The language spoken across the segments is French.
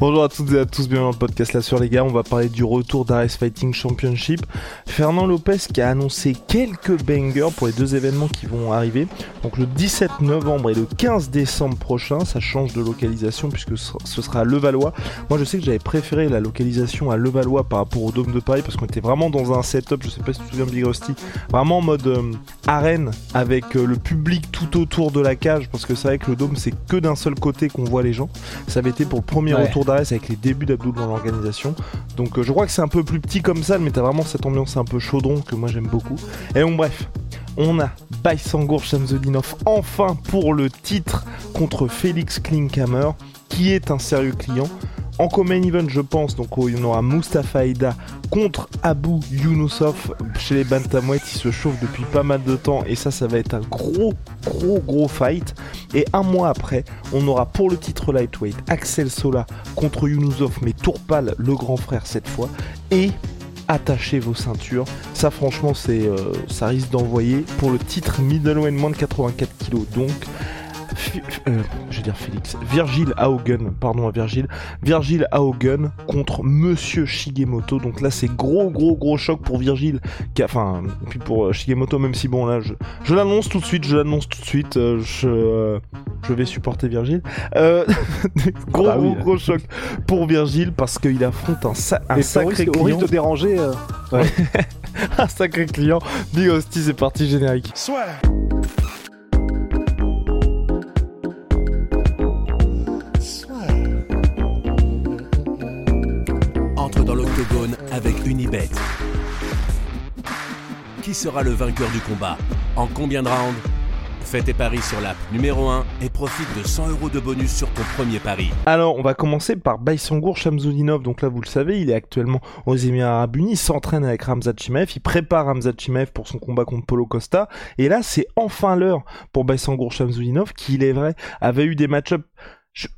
Bonjour à toutes et à tous, bienvenue dans le podcast là sur les gars, on va parler du retour d'Ares Fighting Championship. Fernand Lopez qui a annoncé quelques bangers pour les deux événements qui vont arriver. Donc le 17 novembre et le 15 décembre prochain, ça change de localisation puisque ce sera à Levallois. Moi je sais que j'avais préféré la localisation à Levallois par rapport au Dôme de Paris parce qu'on était vraiment dans un setup, je sais pas si tu te souviens Big Rusty, vraiment en mode euh, arène avec euh, le public tout autour de la cage parce que c'est vrai que le Dôme c'est que d'un seul côté qu'on voit les gens. Ça avait été pour le premier Ouais. retour avec les débuts d'Abdoul dans l'organisation. Donc euh, je crois que c'est un peu plus petit comme ça, mais t'as vraiment cette ambiance un peu chaudron que moi j'aime beaucoup. Et donc bref, on a Baysangour Shamsudinov enfin pour le titre contre Félix Klinkhammer, qui est un sérieux client. En common event, je pense, donc il y aura Mustafa Aida contre Abu Younusov chez les Bantamweight. Il se chauffe depuis pas mal de temps et ça, ça va être un gros, gros, gros fight. Et un mois après, on aura pour le titre lightweight Axel Sola contre Younusov, mais Tourpal, le grand frère cette fois. Et attachez vos ceintures. Ça, franchement, c'est, euh, ça risque d'envoyer pour le titre middleweight moins de 84 kg. Donc, euh, je vais dire Félix, Virgil Haugen, pardon à Virgil, Virgil Haugen contre Monsieur Shigemoto. Donc là, c'est gros, gros, gros choc pour Virgil, qui a, enfin, et puis pour euh, Shigemoto, même si bon là, je, je l'annonce tout de suite, je l'annonce tout de suite, euh, je, je vais supporter Virgil. Euh, gros, Ah oui. gros, gros choc pour Virgil parce qu'il affronte un, sa- un sacré risque, client, risque de déranger, euh, un sacré client. Big Hostie, c'est parti générique. Entre avec Unibet. Qui sera le vainqueur du combat? En combien de rounds? Fais tes paris sur l'app numéro 1 et profite de 100 euros de bonus sur ton premier pari. Alors, on va commencer par Baysangour Shamsudinov. Donc là, vous le savez, il est actuellement aux Émirats Arabes Unis. S'entraîne avec Ramzat Chimaev. Il prépare Ramzat Chimaev pour son combat contre Polo Costa. Et là, c'est enfin l'heure pour Baysangour Shamsudinov, qui, il est vrai, avait eu des match-ups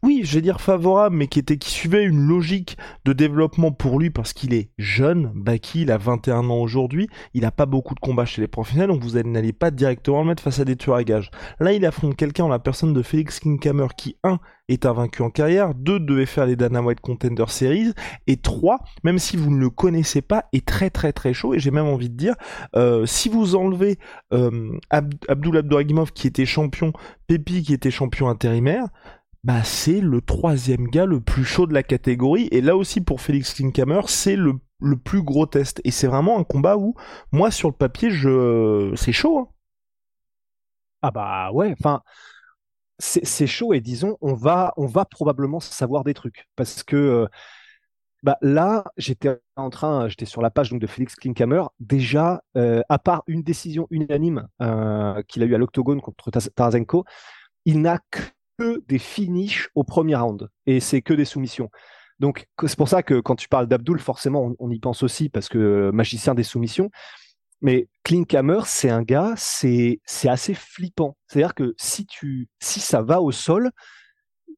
oui, je vais dire favorable, mais qui était qui suivait une logique de développement pour lui parce qu'il est jeune. Baki, il a 21 ans aujourd'hui. Il a pas beaucoup de combats chez les professionnels, donc vous n'allez pas directement le mettre face à des tueurs à gages. Là, il affronte quelqu'un en la personne de Félix Kinkhammer qui, un, est invaincu en carrière, deux, devait faire les Dana White Contender Series, et trois, même si vous ne le connaissez pas, est très très très chaud, et j'ai même envie de dire, euh, si vous enlevez euh, Ab- Abdul Abdouragimov qui était champion, Pepi qui était champion intérimaire, bah c'est le troisième gars le plus chaud de la catégorie, et là aussi pour Félix Klinkhammer, c'est le, le plus gros test, et c'est vraiment un combat où, moi sur le papier, je c'est chaud, hein. ah bah ouais, enfin, c'est chaud et disons, on va, on va probablement savoir des trucs parce que euh, bah là, j'étais en train, j'étais sur la page de Félix Klinkhammer. Déjà, euh, à part une décision unanime euh, qu'il a eu à l'octogone contre Tarasenko, il n'a des finishes au premier round et c'est que des soumissions. Donc c'est pour ça que quand tu parles d'Abdul, forcément, on, y pense aussi parce que euh, magicien des soumissions. Mais Klinkhammer, c'est un gars, c'est c'est assez flippant. C'est-à-dire que si tu si ça va au sol,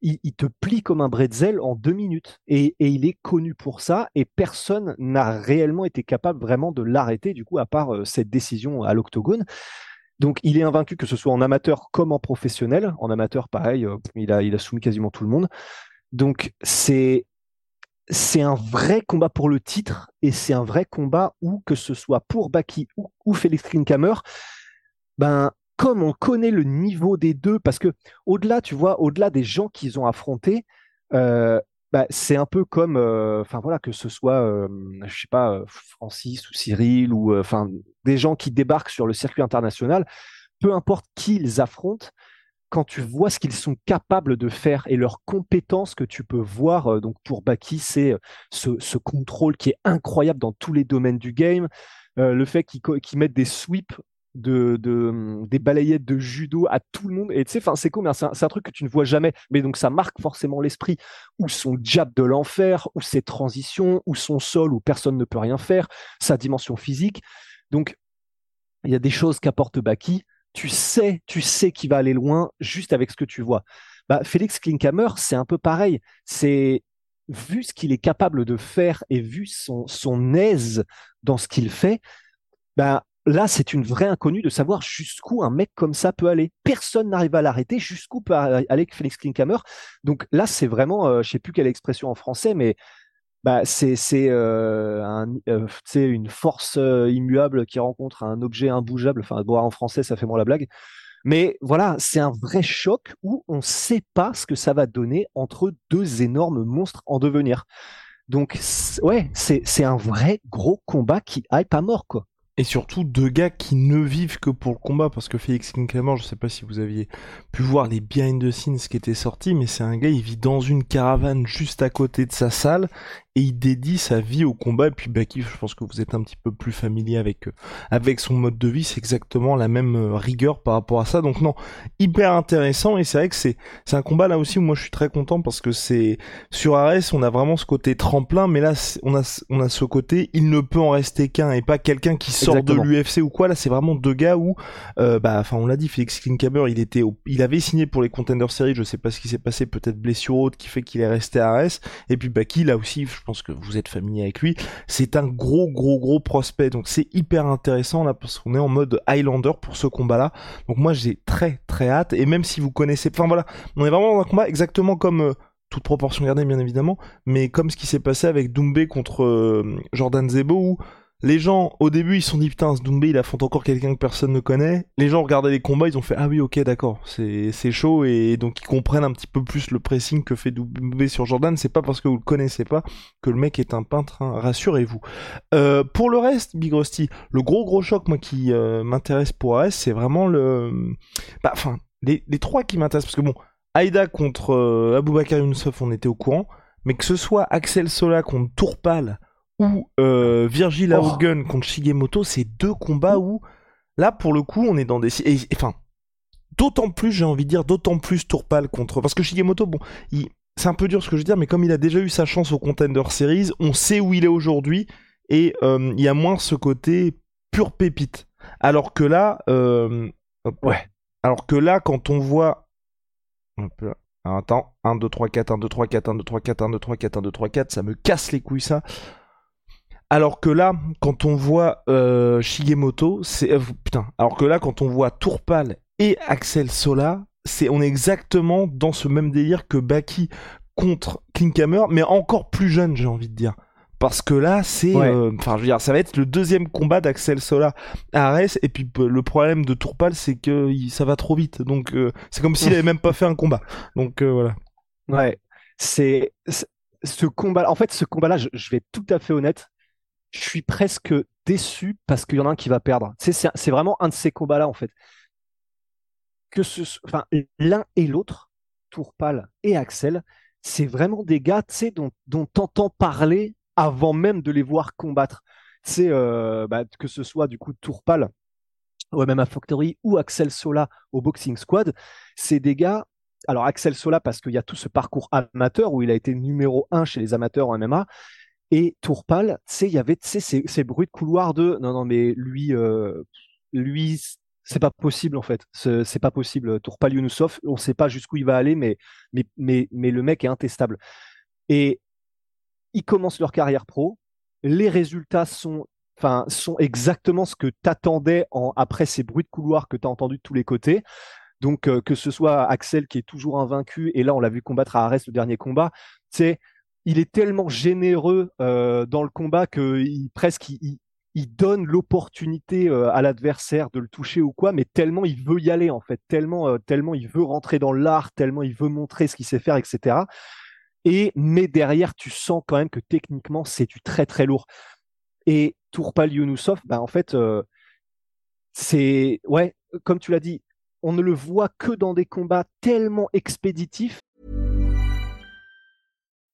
il, te plie comme un bretzel en deux minutes. Et, et il est connu pour ça. Et personne n'a réellement été capable vraiment de l'arrêter, du coup, à part euh, cette décision à l'octogone. Donc, il est invaincu, que ce soit en amateur comme en professionnel. En amateur, pareil, euh, il, a, il a soumis quasiment tout le monde. Donc, c'est c'est un vrai combat pour le titre et c'est un vrai combat où, que ce soit pour Baki ou, Félix Klinkhammer, ben, comme on connaît le niveau des deux, parce que au-delà, tu vois, au-delà des gens qu'ils ont affrontés, euh, bah, c'est un peu comme, euh, enfin voilà, que ce soit, euh, je sais pas, euh, Francis ou Cyril ou des gens qui débarquent sur le circuit international, peu importe qui ils affrontent, quand tu vois ce qu'ils sont capables de faire et leurs compétences que tu peux voir, donc pour Baki, c'est ce, contrôle qui est incroyable dans tous les domaines du game, le fait qu'ils mettent des sweeps de, de, des balayettes de judo à tout le monde. Et tu sais, c'est cool, c'est un, truc que tu ne vois jamais. Mais donc, ça marque forcément l'esprit. Ou son jab de l'enfer, ou ses transitions, ou son sol où personne ne peut rien faire, sa dimension physique. Donc, il y a des choses qu'apporte Baki. Tu sais, tu sais qu'il va aller loin juste avec ce que tu vois. Bah, Félix Klinkhammer, c'est un peu pareil. C'est vu ce qu'il est capable de faire et vu son, son aise dans ce qu'il fait, bah, là, c'est une vraie inconnue de savoir jusqu'où un mec comme ça peut aller. Personne n'arrive à l'arrêter, jusqu'où peut aller Félix Klinkhammer. Donc là, c'est vraiment, euh, je sais plus quelle expression en français, mais bah, c'est c'est euh, euh une force euh, immuable qui rencontre un objet imbougeable. Enfin, bon, en français, ça fait moins la blague. Mais voilà, c'est un vrai choc où on ne sait pas ce que ça va donner entre deux énormes monstres en devenir. Donc, ouais, c'est un vrai gros combat qui hype à mort, quoi et surtout deux gars qui ne vivent que pour le combat parce que Félix Clément, je sais pas si vous aviez pu voir les behind the scenes qui étaient sortis mais c'est un gars il vit dans une caravane juste à côté de sa salle et il dédie sa vie au combat. Et puis Baki je pense que vous êtes un petit peu plus familier avec euh, avec son mode de vie. C'est exactement la même euh, rigueur par rapport à ça. Donc non hyper intéressant. Et c'est vrai que c'est c'est un combat là aussi où moi je suis très content parce que c'est sur Ares on a vraiment ce côté tremplin. Mais là on a on a ce côté il ne peut en rester qu'un et pas quelqu'un qui sort de l'UFC ou quoi. Là c'est vraiment deux gars où euh, bah enfin on l'a dit Félix Klinkhammer il était il avait signé pour les Contender Series. Je sais pas ce qui s'est passé. Peut-être blessure haute qui fait qu'il est resté à Ares. Et puis Baki là aussi je pense que vous êtes familier avec lui, c'est un gros gros gros prospect. Donc c'est hyper intéressant là parce qu'on est en mode Highlander pour ce combat-là. Donc moi j'ai très très hâte et même si vous connaissez, enfin voilà, on est vraiment dans un combat exactement comme euh, toute proportion gardée bien évidemment, mais comme ce qui s'est passé avec Doumbé contre euh, Jordan Zebo les gens, au début, ils sont dit, putain, ce Doumbé, il affronte encore quelqu'un que personne ne connaît. Les gens regardaient les combats, ils ont fait, ah oui, ok, d'accord, c'est, chaud, et donc ils comprennent un petit peu plus le pressing que fait Doumbé sur Jordan. C'est pas parce que vous le connaissez pas que le mec est un peintre, hein. rassurez-vous. Euh, pour le reste, Big Rusty, le gros gros choc, moi, qui euh, m'intéresse pour AS, c'est vraiment le... Bah, enfin, les, les trois qui m'intéressent, parce que bon, Aïda contre euh, Aboubakar Youssef, on était au courant, mais que ce soit Axel Sola contre Tourpal, ou euh, Virgil oh. contre Shigemoto, c'est deux combats où là pour le coup on est dans des enfin d'autant plus j'ai envie de dire d'autant plus Tourpal contre parce que Shigemoto bon c'est un peu dur ce que je veux dire mais comme il a déjà eu sa chance au Contender Series, on sait où il est aujourd'hui et euh, il y a moins ce côté pure pépite. Alors que là euh, ouais. Alors que là quand on voit un peu attends, 1 2 3 4 1 2 3 4 1 2 3 4 1 2 3 4 1 2 3 4, ça me casse les couilles ça. Alors que là, quand on voit euh, Shigemoto, c'est euh, putain. Alors que là, quand on voit Tourpal et Axel Sola, c'est on est exactement dans ce même délire que Baki contre Klinkhammer, mais encore plus jeune, j'ai envie de dire. Parce que là, c'est, euh, enfin, je veux dire, ça va être le deuxième combat d'Axel Sola à Ares, et puis le problème de Tourpal, c'est que ça va trop vite. Donc, c'est comme s'il avait même pas fait un combat. Donc voilà. Ouais, c'est ce combat. En fait, ce combat-là, je vais être tout à fait honnête je suis presque déçu parce qu'il y en a un qui va perdre. C'est vraiment un de ces combats-là, en fait. Que ce, l'un et l'autre, Tourpal et Axel, c'est vraiment des gars, dont, dont t'entends parler avant même de les voir combattre. Euh, bah, que ce soit du coup Tourpal au MMA Factory ou Axel Sola au Boxing Squad, c'est des gars. Alors Axel Sola parce qu'il y a tout ce parcours amateur où il a été numéro un chez les amateurs en MMA, et Tourpal, tu il y avait ces, ces, bruits de couloir de non, non, mais lui, euh, lui, c'est pas possible en fait. C'est pas possible. Tourpal Younusov, on sait pas jusqu'où il va aller, mais, mais, mais, mais le mec est intestable. Et ils commencent leur carrière pro. Les résultats sont, sont exactement ce que t'attendais en, après ces bruits de couloir que tu as entendus de tous les côtés. Donc, euh, que ce soit Axel qui est toujours invaincu, et là, on l'a vu combattre à Arès le dernier combat, tu il est tellement généreux euh, dans le combat que presque il, donne l'opportunité euh, à l'adversaire de le toucher ou quoi, mais tellement il veut y aller en fait, tellement euh, tellement il veut rentrer dans l'art, tellement il veut montrer ce qu'il sait faire, etc. Et mais derrière, tu sens quand même que techniquement c'est du très très lourd. Et Tourpal Younusov, bah en fait, c'est ouais, comme tu l'as dit, on ne le voit que dans des combats tellement expéditifs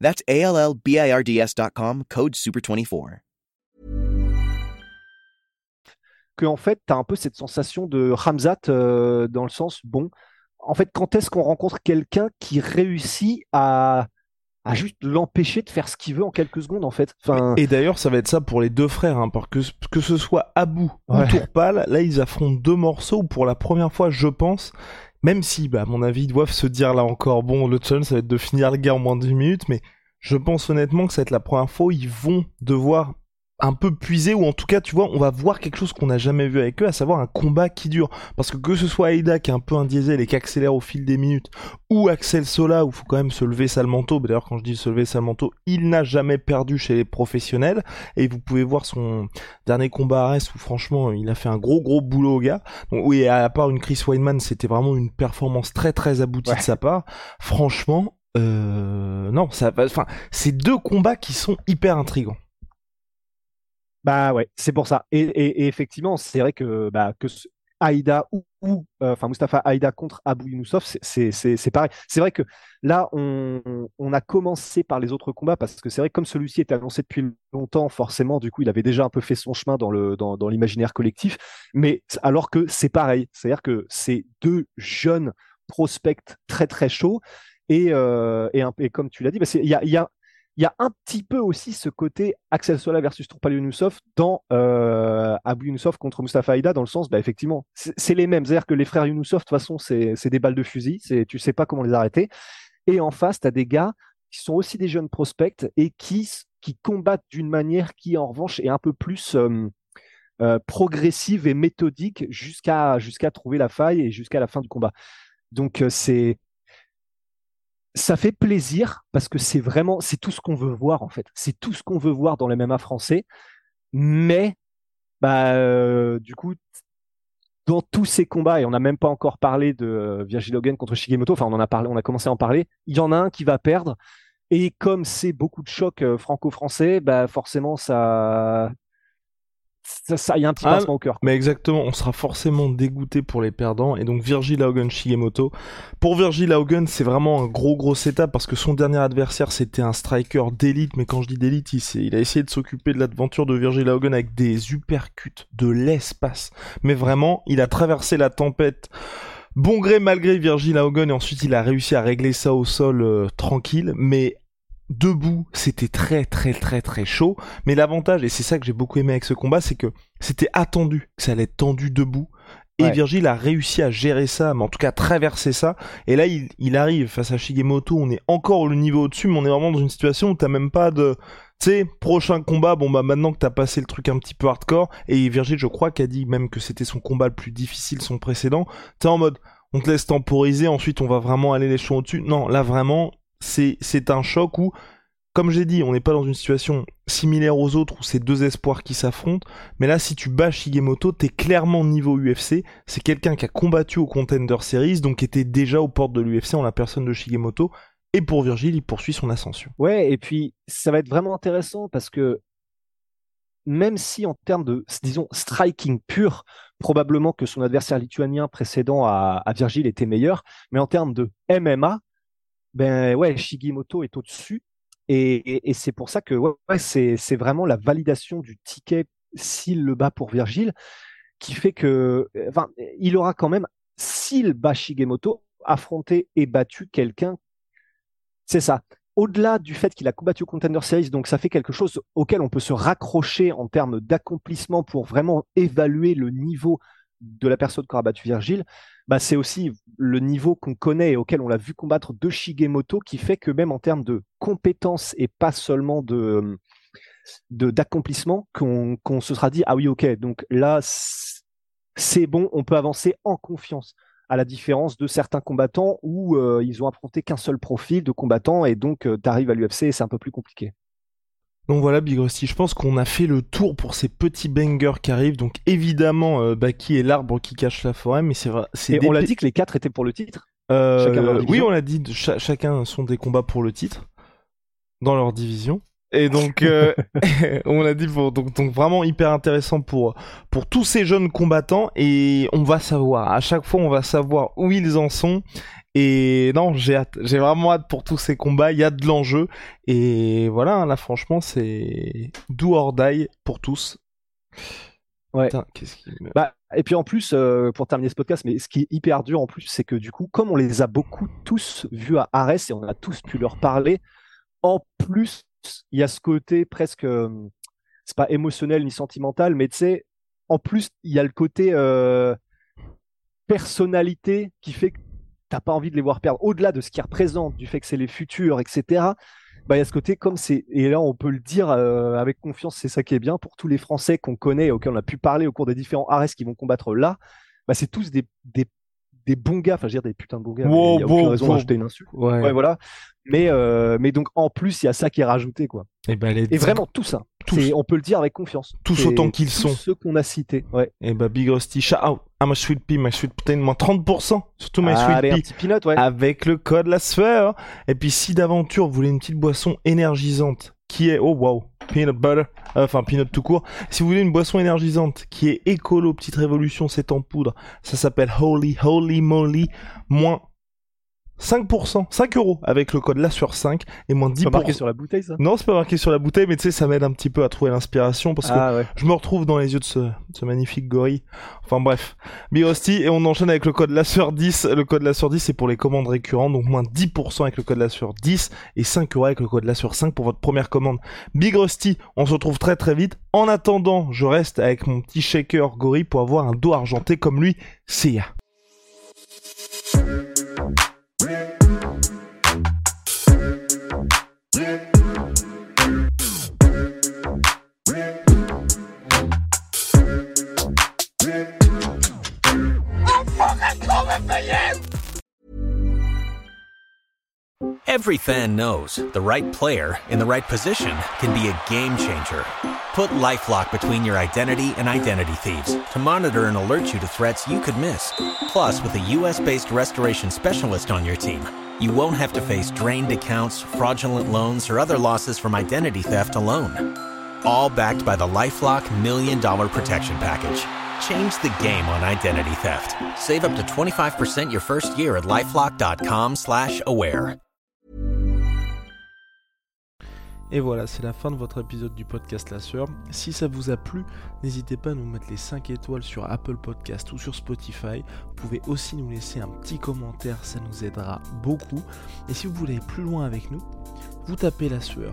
That's A L L B I R D S.com, code SUPER24. Que en fait, tu as un peu cette sensation de Ramzat euh, dans le sens, bon, en fait, quand est-ce qu'on rencontre quelqu'un qui réussit à, à juste l'empêcher de faire ce qu'il veut en quelques secondes, en fait? Enfin... Et d'ailleurs, ça va être ça pour les deux frères, hein, parce que, que ce soit Abou Ouais. ou Tourpal, là, ils affrontent deux morceaux où pour la première fois, je pense, même si, bah, à mon avis, ils doivent se dire là encore, bon, le challenge, ça va être de finir le gars en moins de 10 minutes, mais je pense honnêtement que ça va être la première fois ils vont devoir un peu puiser, ou en tout cas, tu vois, on va voir quelque chose qu'on n'a jamais vu avec eux, à savoir un combat qui dure. Parce que que ce soit Aida qui est un peu un diesel et qui accélère au fil des minutes, ou Axel Sola où il faut quand même se lever sale manteau, d'ailleurs quand je dis se lever sale manteau, il n'a jamais perdu chez les professionnels, et vous pouvez voir son dernier combat à Arès où franchement il a fait un gros gros boulot au gars. Donc oui, à part une Chris Weidman, c'était vraiment une performance très très aboutie Ouais. de sa part. Franchement, euh, non, ça va, enfin, c'est deux combats qui sont hyper intrigants. Bah ouais, c'est pour ça. Et, effectivement, c'est vrai que, bah, Aïda ou, ou, euh, enfin Mustapha Aïda contre Abou Youssouf, c'est- pareil. C'est vrai que là, on, on a commencé par les autres combats parce que c'est vrai que comme celui-ci était annoncé depuis longtemps, forcément, du coup, il avait déjà un peu fait son chemin dans le dans, l'imaginaire collectif. Mais alors que c'est pareil, c'est-à-dire que c'est deux jeunes prospects très très chauds et, euh, et, comme tu l'as dit, bah, il y a, y a il y a un petit peu aussi ce côté Axel Sola versus Tourpal Younusov dans euh, Abou contre Mustafa Aïda, dans le sens, bah, effectivement, c'est les mêmes. C'est-à-dire que les frères Younusov, de toute façon, c'est des balles de fusil, tu sais pas comment les arrêter. Et en face, tu as des gars qui sont aussi des jeunes prospects et qui, qui combattent d'une manière qui, en revanche, est un peu plus euh, euh, progressive et méthodique jusqu'à jusqu'à trouver la faille et jusqu'à la fin du combat. Donc, euh, c'est ça fait plaisir parce que c'est vraiment, c'est tout ce qu'on veut voir en fait. C'est tout ce qu'on veut voir dans les MMA français. Mais, bah, euh, du coup, dans tous ces combats, et on n'a même pas encore parlé de euh, Virgil Hogan contre Shigemoto, enfin, on en a parlé, on a commencé à en parler. Il y en a un qui va perdre. Et comme c'est beaucoup de chocs euh, franco-français, bah, forcément, ça, ça, ça, il y a un petit Ah, pincement au cœur. Mais exactement, on sera forcément dégoûté pour les perdants. Et donc Virgil Hogan Shigemoto. Pour Virgil Hogan, c'est vraiment un gros gros setup parce que son dernier adversaire c'était un striker d'élite. Mais quand je dis d'élite, il, a essayé de s'occuper de l'aventure de Virgil Hogan avec des uppercuts de l'espace. Mais vraiment, il a traversé la tempête. Bon gré mal gré Virgil Hogan et ensuite il a réussi à régler ça au sol euh, tranquille. Mais debout, c'était très très très très chaud. Mais l'avantage, et c'est ça que j'ai beaucoup aimé avec ce combat, c'est que c'était attendu que ça allait être tendu debout. Et Ouais. Virgil a réussi à gérer ça, mais en tout cas à traverser ça. Et là, il, il arrive face à Shigemoto. On est encore le niveau au-dessus, mais on est vraiment dans une situation où t'as même pas de, tu sais, prochain combat. Bon bah maintenant que t'as passé le truc un petit peu hardcore, et Virgil, je crois, qu'a dit même que c'était son combat le plus difficile, son précédent. T'es en mode, on te laisse temporiser, ensuite on va vraiment aller les l'échelon au-dessus. Non, là vraiment, c'est un choc où, comme j'ai dit, on n'est pas dans une situation similaire aux autres où c'est deux espoirs qui s'affrontent. Mais là, si tu bats Shigemoto, t'es clairement niveau UFC. C'est quelqu'un qui a combattu au Contender Series, donc était déjà aux portes de l'UFC en la personne de Shigemoto. Et pour Virgil, il poursuit son ascension. Ouais, et puis ça va être vraiment intéressant parce que même si en termes de, disons, striking pur, probablement que son adversaire lituanien précédent à, à Virgil était meilleur, mais en termes de MMA, ben ouais, Shigemoto est au-dessus. Et, c'est pour ça que c'est, vraiment la validation du ticket s'il le bat pour Virgil qui fait que, enfin, il aura quand même, s'il bat Shigemoto, affronté et battu quelqu'un. C'est ça au-delà du fait qu'il a combattu au Contender Series, donc ça fait quelque chose auquel on peut se raccrocher en termes d'accomplissement pour vraiment évaluer le niveau de la personne qui aura battu Virgile, bah c'est aussi le niveau qu'on connaît et auquel on l'a vu combattre de Shigemoto qui fait que même en termes de compétences et pas seulement de d'accomplissement qu'on qu'on se sera dit ah oui ok donc là c'est bon on peut avancer en confiance à la différence de certains combattants où euh, ils ont affronté qu'un seul profil de combattant et donc tu arrives à l'UFC et c'est un peu plus compliqué. Donc voilà Big Rusty, je pense qu'on a fait le tour pour ces petits bangers qui arrivent. Donc évidemment, euh, Baki est l'arbre qui cache la forêt, mais c'est vrai. Et on l'a dit que les quatre étaient pour le titre. Euh, oui, on l'a dit, chacun sont des combats pour le titre dans leur division. Et donc, euh, on l'a dit, pour, donc, donc vraiment hyper intéressant pour pour tous ces jeunes combattants. Et on va savoir, à chaque fois, on va savoir où ils en sont. Et non, j'ai hâte, j'ai vraiment hâte pour tous ces combats. Il y a de l'enjeu. Et voilà, là, franchement, c'est do or die pour tous. Ouais. Putain, qu'est-ce qui me... Bah, et puis en plus, euh, pour terminer ce podcast, mais ce qui est hyper dur en plus, c'est que du coup, comme on les a beaucoup tous vus à Arès et on a tous pu leur parler, en plus, il y a ce côté presque, euh, c'est pas émotionnel ni sentimental, mais tu sais, en plus, il y a le côté euh, personnalité qui fait que t'as pas envie de les voir perdre. Au-delà de ce qu'ils représentent, du fait que c'est les futurs, etc. Bah, il y a ce côté comme c'est, et là on peut le dire euh, avec confiance, c'est ça qui est bien pour tous les Français qu'on connaît, auxquels on a pu parler au cours des différents Ares qui vont combattre là, bah, c'est tous des, des, des bons gars, enfin je veux dire des putains de bons gars, Wow, il y a aucune raison d'ajouter une insulte. Ouais. Ouais, voilà. Mais, euh, mais donc en plus, il y a ça qui est rajouté, quoi. Et ben les Et vraiment tout ça. Tous. On peut le dire avec confiance. Tous autant qu'ils sont. Ceux qu'on a cités. Ouais. Et bah Big Rusty, shout out à my sweet pea, my sweet protein, moins 30% sur tout my sweet pea. petit peanut, ouais. Avec le code la sphère. Et puis si d'aventure vous voulez une petite boisson énergisante qui est, oh wow, peanut butter, euh, enfin peanut tout court. Si vous voulez une boisson énergisante qui est écolo, petite révolution, c'est en poudre. Ça s'appelle Holy Holy Moly, moins 5%, 5 euros avec le code la sur 5 et moins C'est pas 10%. marqué sur la bouteille, ça? Non, c'est pas marqué sur la bouteille, mais tu sais, ça m'aide un petit peu à trouver l'inspiration parce que Ah ouais. je me retrouve dans les yeux de ce, de ce magnifique gorille. Enfin bref, Birosti, et on enchaîne avec le code la sur 10. Le code la sur 10 c'est pour les commandes récurrentes, donc moins 10% avec le code la sur 10 et 5 euros avec le code la sur 5 pour votre première commande. Big Rusty, on se retrouve très très vite. En attendant, je reste avec mon petit shaker gorille pour avoir un dos argenté comme lui. C'est ya. Every fan knows the right player in the right position can be a game changer. Put LifeLock between your identity and identity thieves to monitor and alert you to threats you could miss. Plus, with a US-based restoration specialist on your team, you won't have to face drained accounts, fraudulent loans, or other losses from identity theft alone. All backed by the LifeLock Million Dollar Protection Package. Change the game on identity theft. Save up to 25% your first year at LifeLock.com slash aware. Et voilà, c'est la fin de votre épisode du podcast La Sœur. Si ça vous a plu, n'hésitez pas à nous mettre les 5 étoiles sur Apple Podcast ou sur Spotify. Vous pouvez aussi nous laisser un petit commentaire, ça nous aidera beaucoup. Et si vous voulez aller plus loin avec nous, vous tapez La Sueur